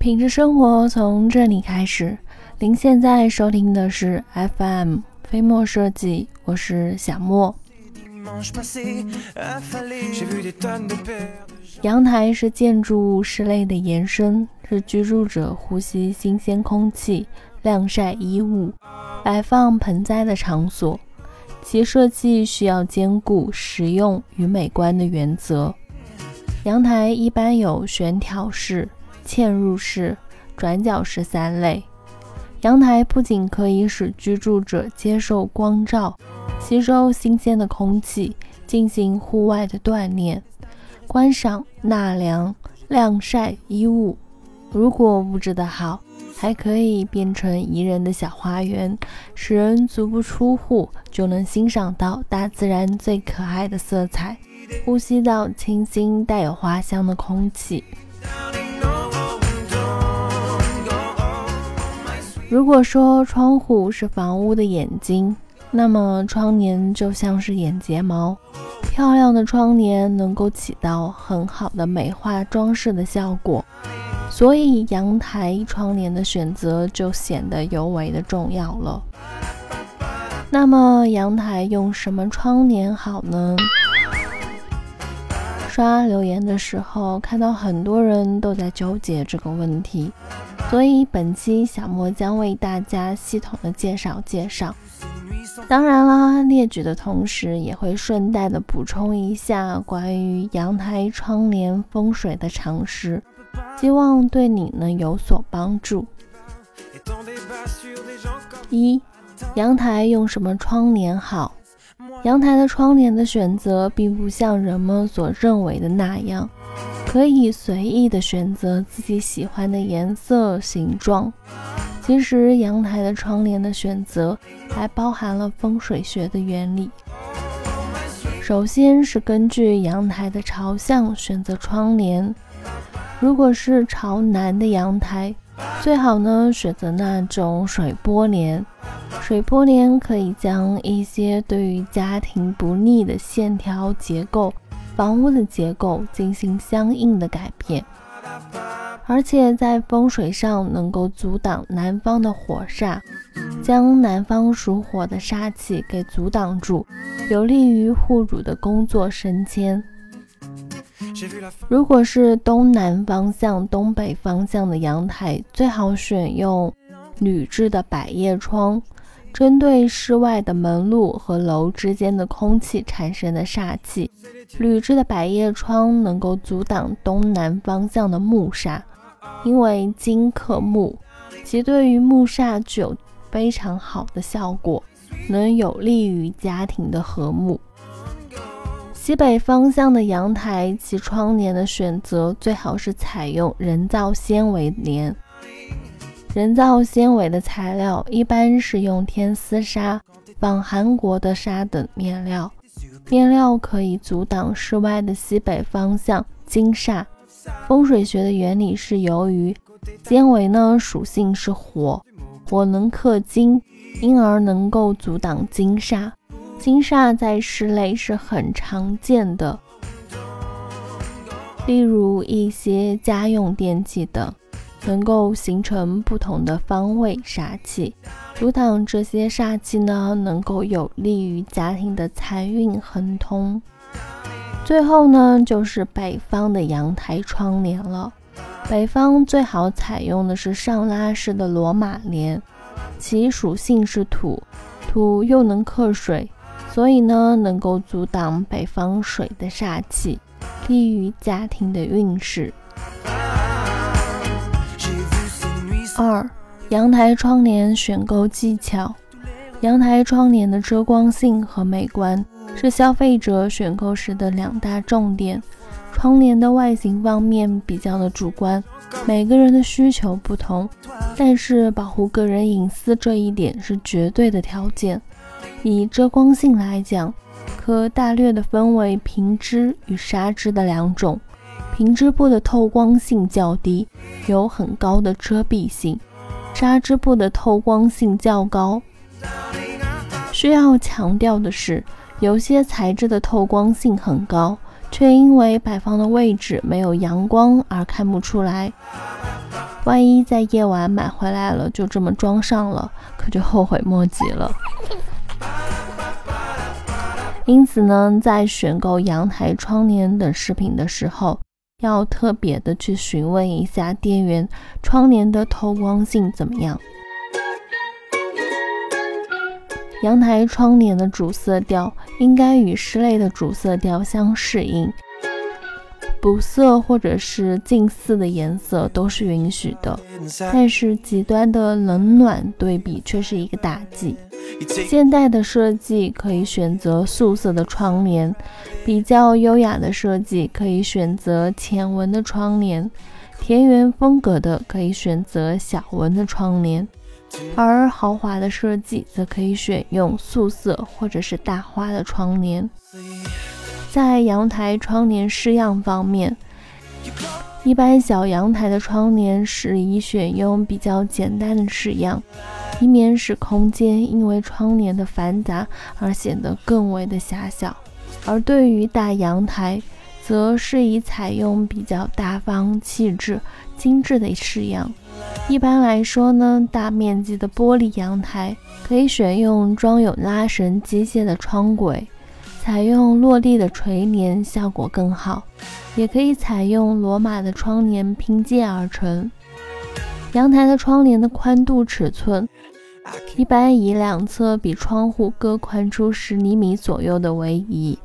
品质生活从这里开始。您现在收听的是 FM 飞墨设计，我是小莫。阳台是建筑物室内的延伸，是居住者呼吸新鲜空气、晾晒衣物、摆放盆栽的场所。其设计需要兼顾实用与美观的原则。阳台一般有悬挑式、嵌入式、转角式三类。阳台不仅可以使居住者接受光照、吸收新鲜的空气、进行户外的锻炼、观赏、纳凉、晾晒衣物。如果布置得好，还可以变成宜人的小花园，使人足不出户就能欣赏到大自然最可爱的色彩，呼吸到清新带有花香的空气。如果说窗户是房屋的眼睛，那么窗帘就像是眼睫毛。漂亮的窗帘能够起到很好的美化装饰的效果，所以阳台窗帘的选择就显得尤为的重要了。那么阳台用什么窗帘好呢？刷留言的时候，看到很多人都在纠结这个问题。所以本期小莫将为大家系统的介绍介绍，当然啦，列举的同时也会顺带的补充一下关于阳台窗帘风水的常识，希望对你能有所帮助。一，阳台用什么窗帘好？阳台的窗帘的选择并不像人们所认为的那样。可以随意的选择自己喜欢的颜色、形状。其实，阳台的窗帘的选择还包含了风水学的原理。首先是根据阳台的朝向选择窗帘。如果是朝南的阳台，最好呢选择那种水波帘。水波帘可以将一些对于家庭不利的线条结构。房屋的结构进行相应的改变，而且在风水上能够阻挡南方的火煞，将南方属火的煞气给阻挡住，有利于户主的工作升迁。如果是东南方向、东北方向的阳台，最好选用铝制的百叶窗。针对室外的门路和楼之间的空气产生的煞气，铝制的百叶窗能够阻挡东南方向的木煞，因为金克木，其对于木煞具有非常好的效果，能有利于家庭的和睦。西北方向的阳台，及窗帘的选择最好是采用人造纤维帘。人造纤维的材料一般是用天丝纱、仿韩国的纱等面料，面料可以阻挡室外的西北方向金煞。风水学的原理是由于纤维呢属性是火，火能克金，因而能够阻挡金煞。金煞在室内是很常见的，例如一些家用电器等。能够形成不同的方位煞气，阻挡这些煞气呢，能够有利于家庭的财运亨通。最后呢，就是北方的阳台窗帘了。北方最好采用的是上拉式的罗马帘，其属性是土，土又能克水，所以呢，能够阻挡北方水的煞气，利于家庭的运势。二、阳台窗帘选购技巧。阳台窗帘的遮光性和美观是消费者选购时的两大重点。窗帘的外形方面比较的主观，每个人的需求不同，但是保护个人隐私这一点是绝对的条件。以遮光性来讲，可大略的分为平织与纱织的两种。平织布的透光性较低，有很高的遮蔽性；纱织布的透光性较高。需要强调的是，有些材质的透光性很高，却因为摆放的位置没有阳光而看不出来。万一在夜晚买回来了，就这么装上了，可就后悔莫及了。因此呢，在选购阳台窗帘等饰品的时候，要特别的去询问一下店员，窗帘的透光性怎么样。阳台窗帘的主色调应该与室内的主色调相适应，补色或者是近似的颜色都是允许的，但是极端的冷暖对比却是一个大忌。现代的设计可以选择素色的窗帘，比较优雅的设计可以选择浅纹的窗帘，田园风格的可以选择小纹的窗帘。而豪华的设计则可以选用素色或者是大花的窗帘。在阳台窗帘式样方面，一般小阳台的窗帘适宜选用比较简单的式样，以免使空间因为窗帘的繁杂而显得更为的狭小。而对于大阳台，则适宜采用比较大方、气质、精致的式样。一般来说呢，大面积的玻璃阳台可以选用装有拉绳机械的窗轨，采用落地的垂帘效果更好，也可以采用罗马的窗帘拼接而成。阳台的窗帘的宽度尺寸，一般以两侧比窗户各宽出十厘米左右的为宜，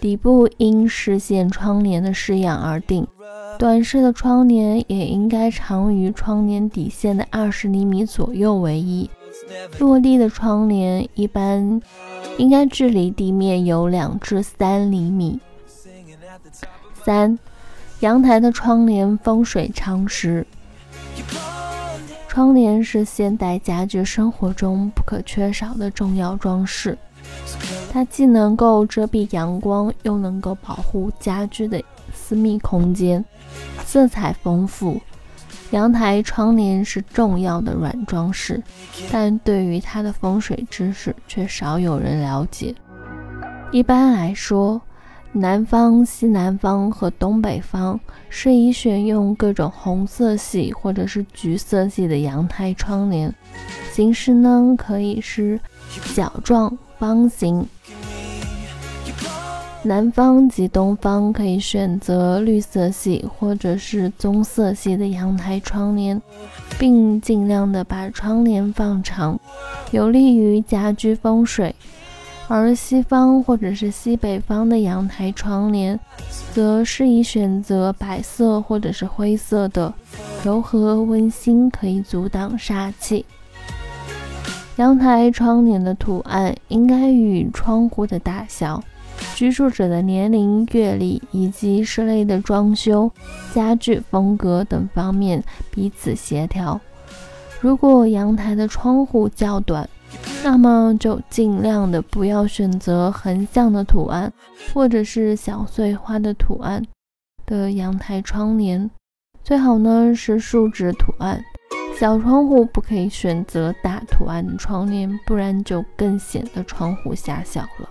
底部因视线窗帘的式样而定。短式的窗帘也应该长于窗帘底线的二十厘米左右为宜。落地的窗帘一般应该距离地面有两至三厘米。三、阳台的窗帘风水常识。窗帘是现代家居生活中不可缺少的重要装饰，它既能够遮蔽阳光，又能够保护家居的私密空间。色彩丰富，阳台窗帘是重要的软装饰，但对于它的风水知识却少有人了解。一般来说，南方、西南方和东北方适宜选用各种红色系或者是橘色系的阳台窗帘，形式呢可以是角状、方形。南方及东方可以选择绿色系或者是棕色系的阳台窗帘，并尽量的把窗帘放长，有利于家居风水。而西方或者是西北方的阳台窗帘，则适宜选择白色或者是灰色的，柔和温馨，可以阻挡煞气。阳台窗帘的图案应该与窗户的大小。居住者的年龄、阅历以及室内的装修、家具风格等方面彼此协调。如果阳台的窗户较短，那么就尽量的不要选择横向的图案或者是小碎花的图案的阳台窗帘，最好呢是竖直图案。小窗户不可以选择大图案的窗帘，不然就更显得窗户狭小了。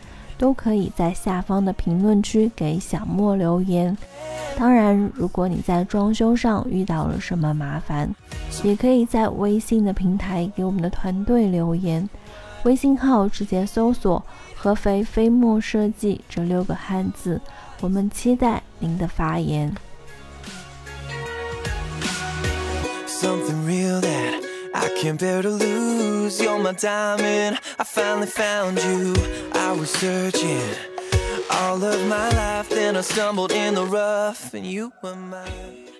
都可以在下方的评论区给小莫留言。当然，如果你在装修上遇到了什么麻烦，也可以在微信的平台给我们的团队留言。微信号直接搜索“合肥飞墨设计”这六个汉字，我们期待您的发言。Can't bear to lose. You're my diamond. I finally found you. I was searching all of my life, then I stumbled in the rough, and you were mine.